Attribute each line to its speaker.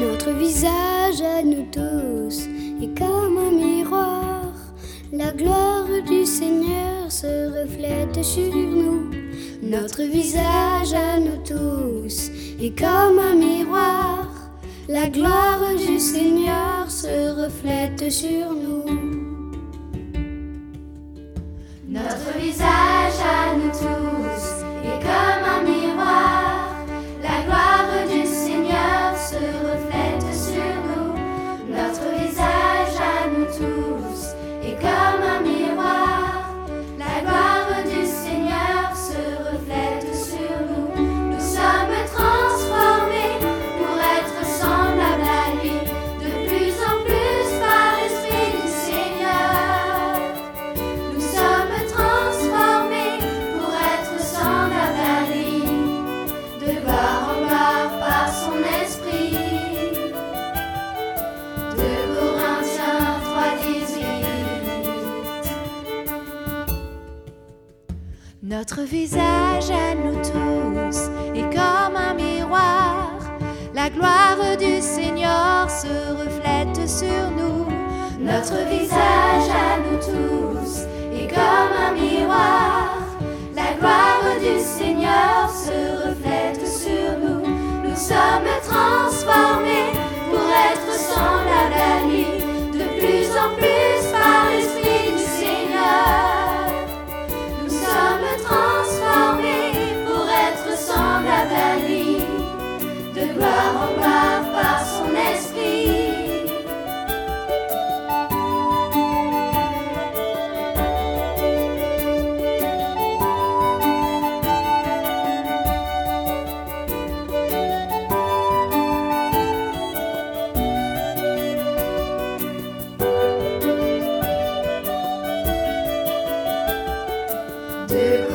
Speaker 1: Notre visage à nous tous est comme un miroir. La gloire du Seigneur se reflète sur nous. Notre visage à nous tous est comme un miroir. La gloire du Seigneur se reflète sur nous.
Speaker 2: Notre visage Notre visage à nous tous est comme un miroir. La gloire du Seigneur se reflète sur nous.
Speaker 3: Notre visage
Speaker 2: Dear